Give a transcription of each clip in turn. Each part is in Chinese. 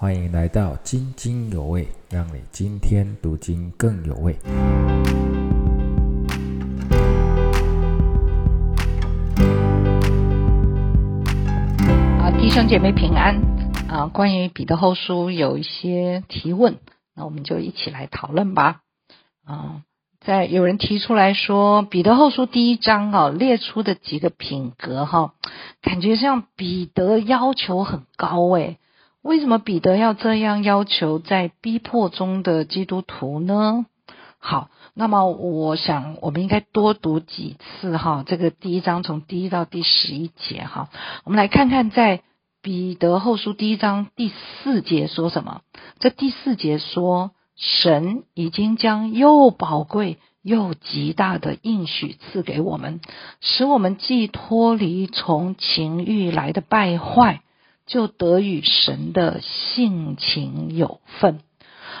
欢迎来到津津有味，让你今天读经更有味。啊，弟兄姐妹平安啊！关于彼得后书有一些提问，那我们就一起来讨论吧。啊，在有人提出来说，彼得后书第一章啊列出的几个品格哈，感觉像彼得要求很高诶。为什么彼得要这样要求在逼迫中的基督徒呢？好，那么我想我们应该多读几次哈，这个第一章从第一到第十一节哈，我们来看看在彼得后书第一章第四节说什么。这第四节说，神已经将又宝贵又极大的应许赐给我们，使我们既脱离从情欲来的败坏。就得与神的性情有份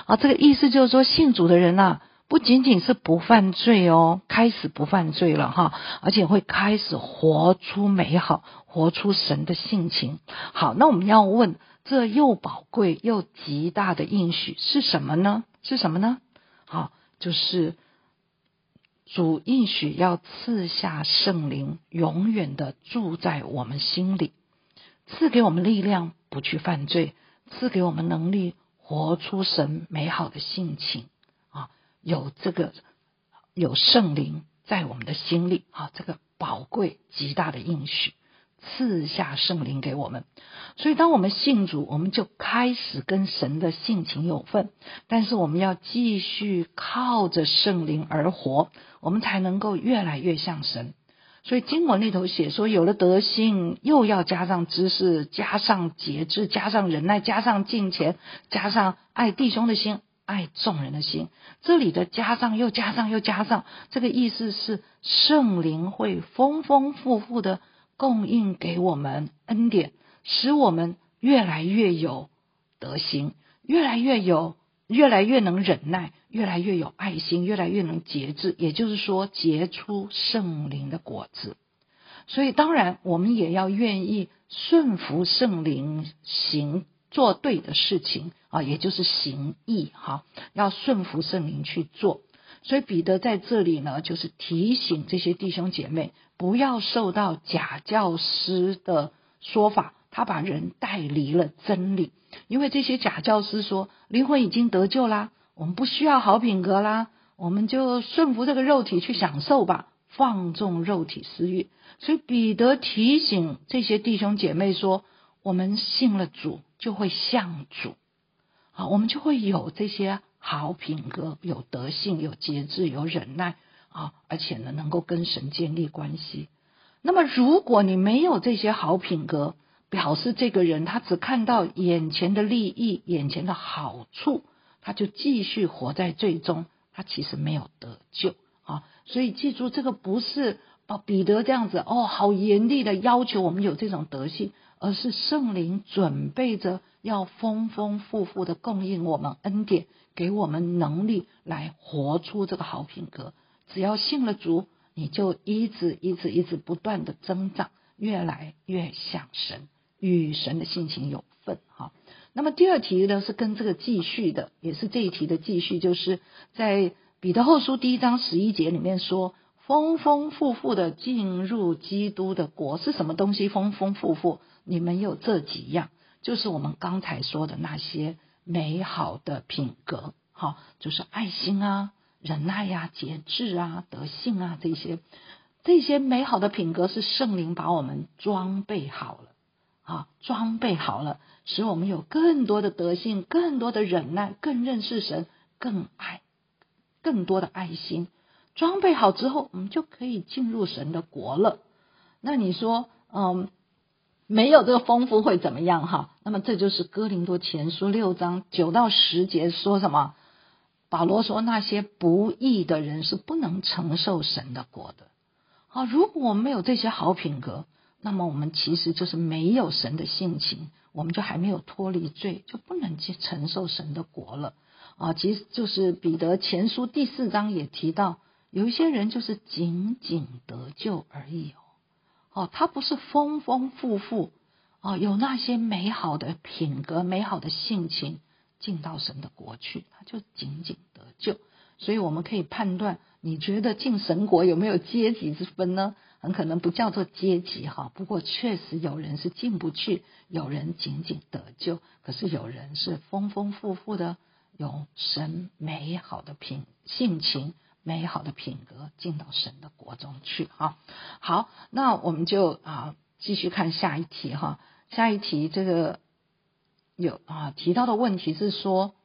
啊！这个意思就是说，信主的人呐，不仅仅是不犯罪哦，开始不犯罪了哈，而且会开始活出美好，活出神的性情。好，那我们要问，这又宝贵又极大的应许是什么呢？是什么呢？好，就是主应许要赐下圣灵，永远的住在我们心里。赐给我们力量，不去犯罪；赐给我们能力，活出神美好的性情啊！有这个有圣灵在我们的心里啊，这个宝贵极大的应许，赐下圣灵给我们。所以，当我们信主，我们就开始跟神的性情有份。但是，我们要继续靠着圣灵而活，我们才能够越来越像神。所以经文里头写说，有了德性，又要加上知识，加上节制，加上忍耐，加上敬虔，加上爱弟兄的心，爱众人的心。这里的加上又加上又加上，这个意思是圣灵会丰丰富富的供应给我们恩典，使我们越来越有德行，越来越有。越来越能忍耐，越来越有爱心，越来越能节制，也就是说结出圣灵的果子。所以，当然我们也要愿意顺服圣灵，行做对的事情啊，也就是行义哈，要顺服圣灵去做。所以，彼得在这里呢，就是提醒这些弟兄姐妹，不要受到假教师的说法。他把人带离了真理，因为这些假教师说灵魂已经得救啦，我们不需要好品格啦，我们就顺服这个肉体去享受吧，放纵肉体私欲。所以彼得提醒这些弟兄姐妹说：我们信了主，就会像主，啊，我们就会有这些好品格，有德性，有节制，有忍耐啊，而且呢，能够跟神建立关系。那么，如果你没有这些好品格，表示这个人他只看到眼前的利益、眼前的好处，他就继续活在最终，他其实没有得救啊！所以记住，这个不是哦彼得这样子哦，好严厉的要求我们有这种德性，而是圣灵准备着要丰丰富富的供应我们恩典，给我们能力来活出这个好品格。只要信了主，你就一直一直一直不断的增长，越来越像神。与神的性情有份哈。那么第二题呢是跟这个继续的，也是这一题的继续，就是在彼得后书第一章十一节里面说，丰丰富富的进入基督的国是什么东西？丰丰富富，你们有这几样，就是我们刚才说的那些美好的品格，哈，就是爱心啊、忍耐呀、节制啊、德性啊这些，这些美好的品格是圣灵把我们装备好了。啊，装备好了，使我们有更多的德性，更多的忍耐，更认识神，更爱，更多的爱心。装备好之后，我们就可以进入神的国了。那你说，嗯，没有这个丰富会怎么样？哈，那么这就是哥林多前书六章九到十节说什么？保罗说，那些不义的人是不能承受神的国的。好，如果我们没有这些好品格。那么我们其实就是没有神的性情，我们就还没有脱离罪，就不能去承受神的国了啊！其实就是彼得前书第四章也提到，有一些人就是仅仅得救而已哦，哦，他不是丰丰富富哦，有那些美好的品格、美好的性情进到神的国去，他就仅仅得救。所以我们可以判断，你觉得进神国有没有阶级之分呢？很可能不叫做阶级哈，不过确实有人是进不去，有人仅仅得救，可是有人是丰丰富富的，有神美好的品性情、美好的品格进到神的国中去哈。好，那我们就啊继续看下一题哈。下一题这个有啊提到的问题是说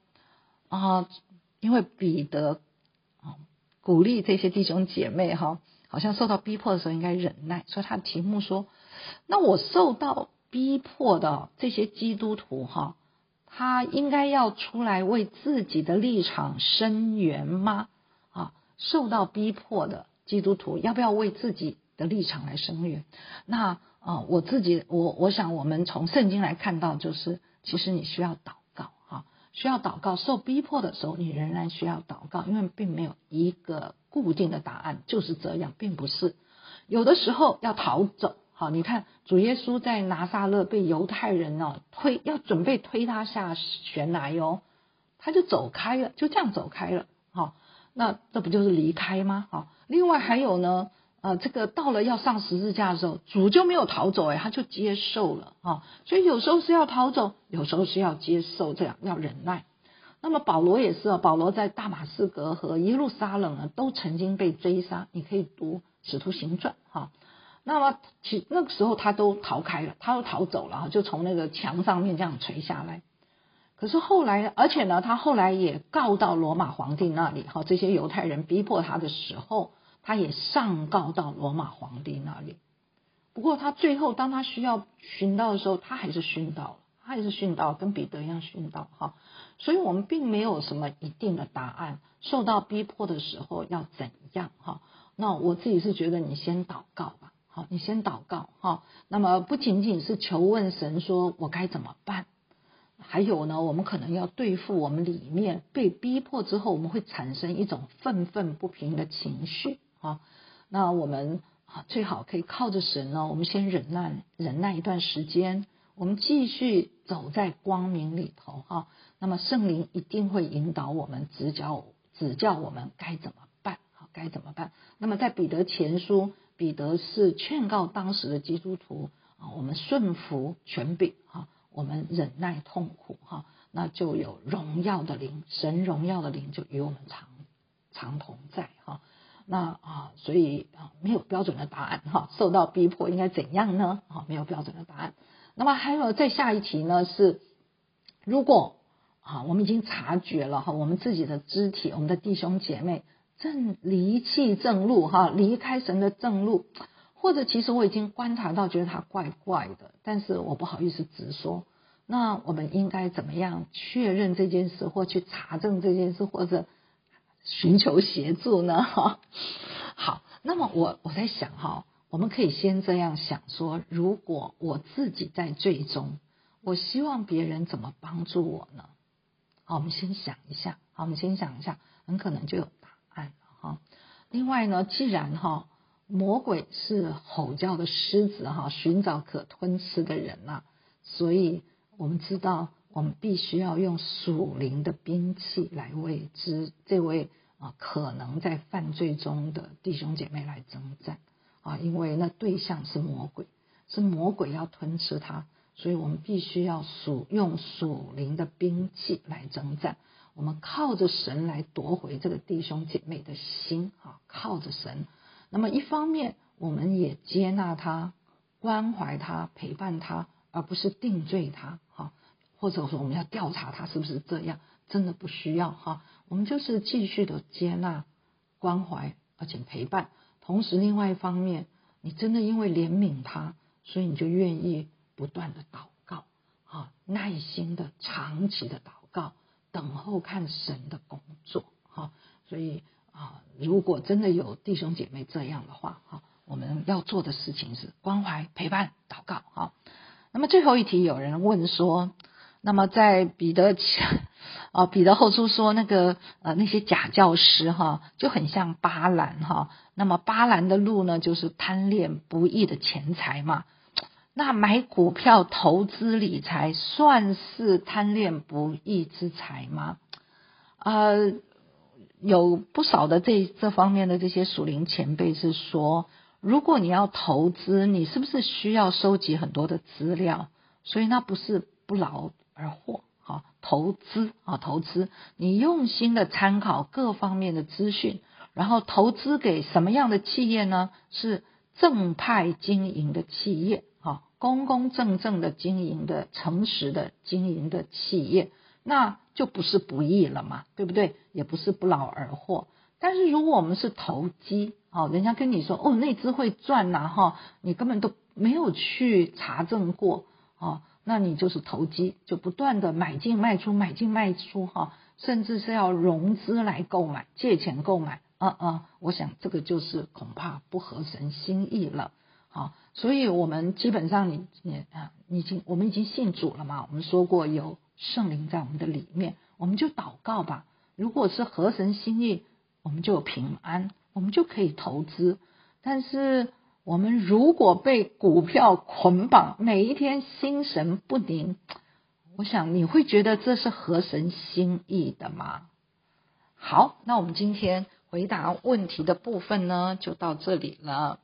啊，因为彼得啊鼓励这些弟兄姐妹哈。好像受到逼迫的时候应该忍耐，所以他的题目说：“那我受到逼迫的这些基督徒哈，他应该要出来为自己的立场声援吗？啊，受到逼迫的基督徒要不要为自己的立场来声援？那啊，我自己我我想我们从圣经来看到，就是其实你需要祷，需要祷告。受逼迫的时候，你仍然需要祷告，因为并没有一个。”固定的答案就是这样，并不是有的时候要逃走。好，你看主耶稣在拿撒勒被犹太人呢推，要准备推他下悬崖哟，他就走开了，就这样走开了。好，那这不就是离开吗？好，另外还有呢，呃，这个到了要上十字架的时候，主就没有逃走，哎，他就接受了。哈，所以有时候是要逃走，有时候是要接受，这样要忍耐。那么保罗也是啊，保罗在大马士革和耶路撒冷呢，都曾经被追杀。你可以读《使徒行传》哈。那么其那个时候他都逃开了，他都逃走了，就从那个墙上面这样垂下来。可是后来，而且呢，他后来也告到罗马皇帝那里哈。这些犹太人逼迫他的时候，他也上告到罗马皇帝那里。不过他最后当他需要寻到的时候，他还是寻到了。他也是殉道，跟彼得一样殉道哈，所以我们并没有什么一定的答案。受到逼迫的时候要怎样哈？那我自己是觉得你先祷告吧，好，你先祷告哈。那么不仅仅是求问神说我该怎么办，还有呢，我们可能要对付我们里面被逼迫之后，我们会产生一种愤愤不平的情绪啊。那我们啊最好可以靠着神呢，我们先忍耐忍耐一段时间。我们继续走在光明里头哈，那么圣灵一定会引导我们，指教指教我们该怎么办，好该怎么办？那么在彼得前书，彼得是劝告当时的基督徒啊，我们顺服权柄哈，我们忍耐痛苦哈，那就有荣耀的灵，神荣耀的灵就与我们常常同在哈。那，所以啊，没有标准的答案哈，受到逼迫应该怎样呢？啊，没有标准的答案。那么还有再下一题呢？是如果啊，我们已经察觉了哈，我们自己的肢体，我们的弟兄姐妹正离弃正路哈，离开神的正路，或者其实我已经观察到，觉得他怪怪的，但是我不好意思直说。那我们应该怎么样确认这件事，或去查证这件事，或者寻求协助呢？哈，好，那么我我在想哈。我们可以先这样想说：如果我自己在最终，我希望别人怎么帮助我呢？好，我们先想一下。好，我们先想一下，很可能就有答案了哈。另外呢，既然哈魔鬼是吼叫的狮子哈，寻找可吞吃的人呐，所以我们知道，我们必须要用属灵的兵器来为之这位啊可能在犯罪中的弟兄姐妹来征战。啊，因为那对象是魔鬼，是魔鬼要吞吃他，所以我们必须要属用属灵的兵器来征战。我们靠着神来夺回这个弟兄姐妹的心啊，靠着神。那么一方面，我们也接纳他、关怀他、陪伴他，而不是定罪他哈。或者说，我们要调查他是不是这样，真的不需要哈。我们就是继续的接纳、关怀，而且陪伴。同时，另外一方面，你真的因为怜悯他，所以你就愿意不断的祷告，啊，耐心的、长期的祷告，等候看神的工作，哈。所以啊，如果真的有弟兄姐妹这样的话，哈，我们要做的事情是关怀、陪伴、祷告，哈。那么最后一题，有人问说。那么在彼得前啊，彼得后书说那个呃那些假教师哈就很像巴兰哈，那么巴兰的路呢就是贪恋不义的钱财嘛，那买股票投资理财算是贪恋不义之财吗？呃，有不少的这这方面的这些属灵前辈是说，如果你要投资，你是不是需要收集很多的资料？所以那不是不劳而获。好，投资啊，投资，你用心的参考各方面的资讯，然后投资给什么样的企业呢？是正派经营的企业，哈，公公正正的经营的、诚实的经营的企业，那就不是不义了嘛，对不对？也不是不劳而获。但是如果我们是投机，哦，人家跟你说哦，那只会赚呐，哈，你根本都没有去查证过，哦。那你就是投机，就不断的买进卖出，买进卖出，哈，甚至是要融资来购买，借钱购买，嗯嗯，我想这个就是恐怕不合神心意了，好，所以我们基本上你你啊，已经我们已经信主了嘛，我们说过有圣灵在我们的里面，我们就祷告吧，如果是合神心意，我们就有平安，我们就可以投资，但是。我们如果被股票捆绑，每一天心神不宁，我想你会觉得这是合神心意的吗？好，那我们今天回答问题的部分呢，就到这里了。